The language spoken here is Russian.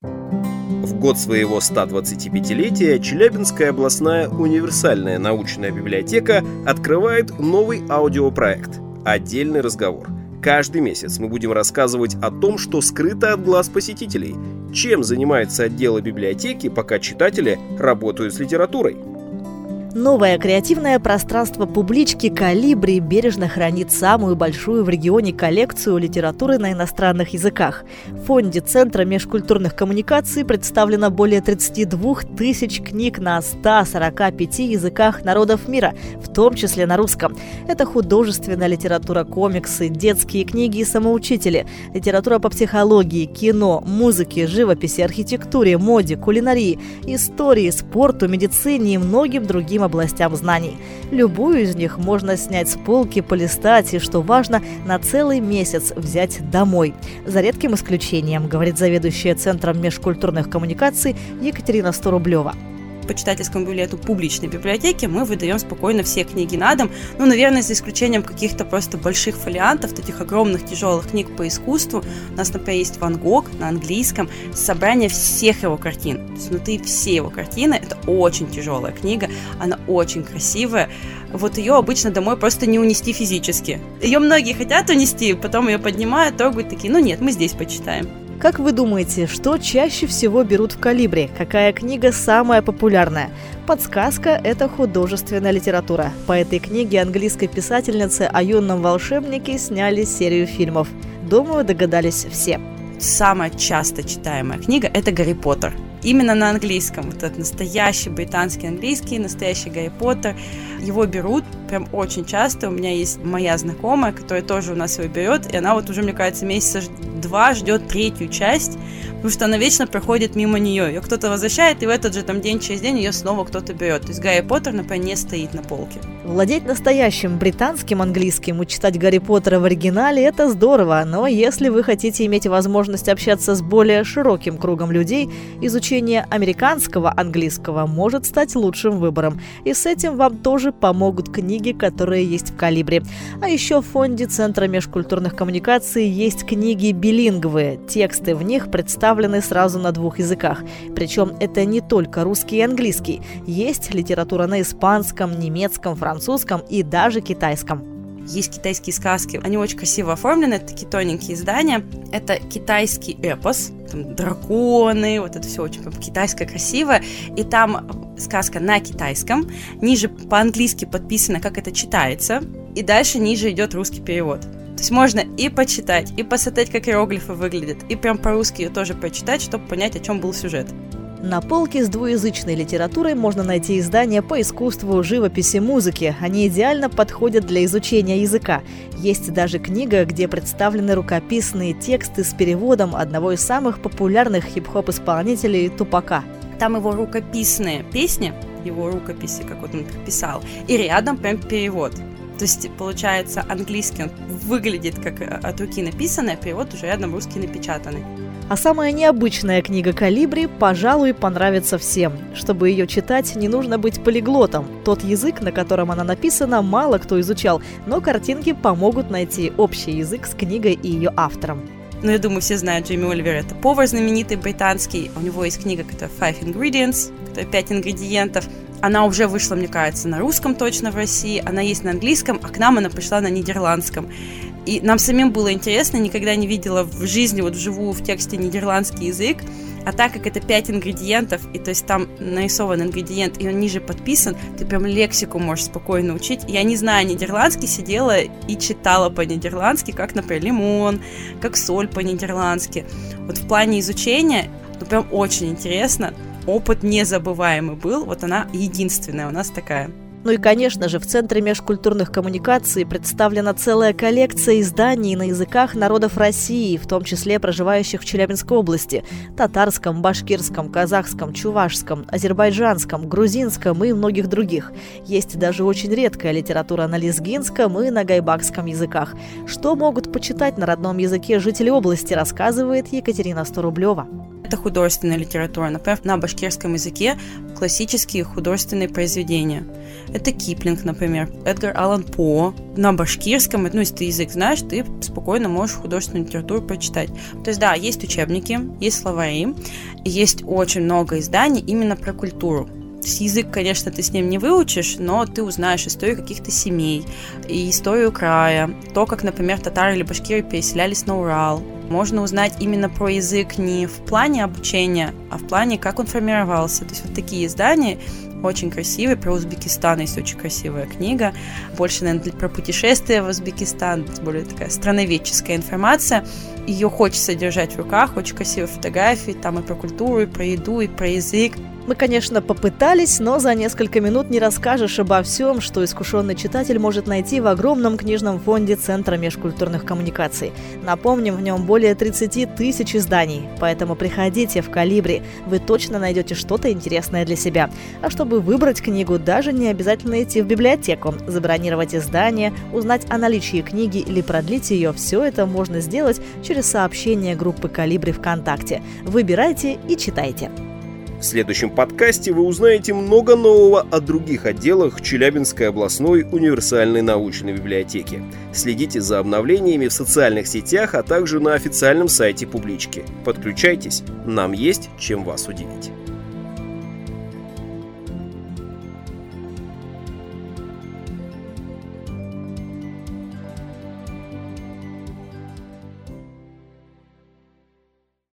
В год своего 125-летия Челябинская областная универсальная научная библиотека открывает новый аудиопроект «Отдельный разговор». Каждый месяц мы будем рассказывать о том, что скрыто от глаз посетителей, чем занимается отдел библиотеки, пока читатели работают с литературой – Новое креативное пространство публички «Калибри» бережно хранит самую большую в регионе коллекцию литературы на иностранных языках. В фонде Центра межкультурных коммуникаций представлено более 32 тысяч книг на 145 языках народов мира, в том числе на русском. Это художественная литература, комиксы, детские книги и самоучители, литература по психологии, кино, музыке, живописи, архитектуре, моде, кулинарии, истории, спорту, медицине и многим другим областям знаний. Любую из них можно снять с полки, полистать и, что важно, на целый месяц взять домой. За редким исключением, говорит заведующая Центром межкультурных коммуникаций Екатерина Сторублева по читательскому билету публичной библиотеки мы выдаем спокойно все книги на дом, ну, наверное, за исключением каких-то просто больших фолиантов, таких огромных тяжелых книг по искусству. У нас, например, есть Ван Гог на английском, собрание всех его картин. То есть внутри все его картины, это очень тяжелая книга, она очень красивая. Вот ее обычно домой просто не унести физически. Ее многие хотят унести, потом ее поднимают, трогают, такие, ну нет, мы здесь почитаем. Как вы думаете, что чаще всего берут в калибре? Какая книга самая популярная? Подсказка – это художественная литература. По этой книге английской писательницы о юном волшебнике сняли серию фильмов. Думаю, догадались все. Самая часто читаемая книга – это «Гарри Поттер». Именно на английском. Вот этот настоящий британский английский, настоящий Гарри Поттер. Его берут прям очень часто. У меня есть моя знакомая, которая тоже у нас его берет, и она вот уже, мне кажется, месяца два ждет третью часть, потому что она вечно проходит мимо нее. Ее кто-то возвращает, и в этот же там день через день ее снова кто-то берет. То есть Гарри Поттер, например, не стоит на полке. Владеть настоящим британским английским и читать Гарри Поттера в оригинале – это здорово, но если вы хотите иметь возможность общаться с более широким кругом людей, изучение американского английского может стать лучшим выбором. И с этим вам тоже помогут книги, которые есть в «Калибре». А еще в фонде Центра межкультурных коммуникаций есть книги билингвые. Тексты в них представлены сразу на двух языках. Причем это не только русский и английский. Есть литература на испанском, немецком, французском и даже китайском. Есть китайские сказки, они очень красиво оформлены, это такие тоненькие издания. Это китайский эпос, там драконы, вот это все очень китайское красивое. И там сказка на китайском, ниже по-английски подписано, как это читается, и дальше ниже идет русский перевод. То есть можно и почитать, и посмотреть, как иероглифы выглядят, и прям по-русски ее тоже прочитать, чтобы понять, о чем был сюжет. На полке с двуязычной литературой можно найти издания по искусству, живописи, музыке. Они идеально подходят для изучения языка. Есть даже книга, где представлены рукописные тексты с переводом одного из самых популярных хип-хоп исполнителей Тупака. Там его рукописные песни, его рукописи, как вот он писал, и рядом прям перевод. То есть, получается, английский он выглядит как от руки написанный, а перевод уже рядом русский напечатанный. А самая необычная книга «Калибри», пожалуй, понравится всем. Чтобы ее читать, не нужно быть полиглотом. Тот язык, на котором она написана, мало кто изучал, но картинки помогут найти общий язык с книгой и ее автором. Ну, я думаю, все знают Джейми Оливер. Это повар знаменитый британский. У него есть книга, которая Five Ingredients, которая пять ингредиентов. Она уже вышла, мне кажется, на русском точно в России, она есть на английском, а к нам она пришла на нидерландском. И нам самим было интересно, никогда не видела в жизни, вот вживую в тексте нидерландский язык, а так как это пять ингредиентов, и то есть там нарисован ингредиент, и он ниже подписан, ты прям лексику можешь спокойно учить. Я не знаю нидерландский, сидела и читала по-нидерландски, как, например, лимон, как соль по-нидерландски. Вот в плане изучения, ну прям очень интересно опыт незабываемый был. Вот она единственная у нас такая. Ну и, конечно же, в Центре межкультурных коммуникаций представлена целая коллекция изданий на языках народов России, в том числе проживающих в Челябинской области – татарском, башкирском, казахском, чувашском, азербайджанском, грузинском и многих других. Есть даже очень редкая литература на лезгинском и на гайбакском языках. Что могут почитать на родном языке жители области, рассказывает Екатерина Сторублева. Это художественная литература, например, на башкирском языке классические художественные произведения. Это Киплинг, например, Эдгар Аллан По. На башкирском, ну, если ты язык знаешь, ты спокойно можешь художественную литературу прочитать. То есть, да, есть учебники, есть словари, есть очень много изданий именно про культуру. Язык, конечно, ты с ним не выучишь, но ты узнаешь историю каких-то семей, и историю края, то, как, например, татары или башкиры переселялись на Урал. Можно узнать именно про язык не в плане обучения, а в плане, как он формировался. То есть вот такие издания очень красивые. Про Узбекистан есть очень красивая книга. Больше, наверное, про путешествия в Узбекистан. Более такая страноведческая информация. Ее хочется держать в руках. Очень красивые фотографии. Там и про культуру, и про еду, и про язык. Мы, конечно, попытались, но за несколько минут не расскажешь обо всем, что искушенный читатель может найти в огромном книжном фонде Центра межкультурных коммуникаций. Напомним, в нем более 30 тысяч изданий, поэтому приходите в «Калибри», вы точно найдете что-то интересное для себя. А чтобы выбрать книгу, даже не обязательно идти в библиотеку, забронировать издание, узнать о наличии книги или продлить ее, все это можно сделать через сообщение группы «Калибри» ВКонтакте. Выбирайте и читайте. В следующем подкасте вы узнаете много нового о других отделах Челябинской областной универсальной научной библиотеки. Следите за обновлениями в социальных сетях, а также на официальном сайте публички. Подключайтесь, нам есть чем вас удивить.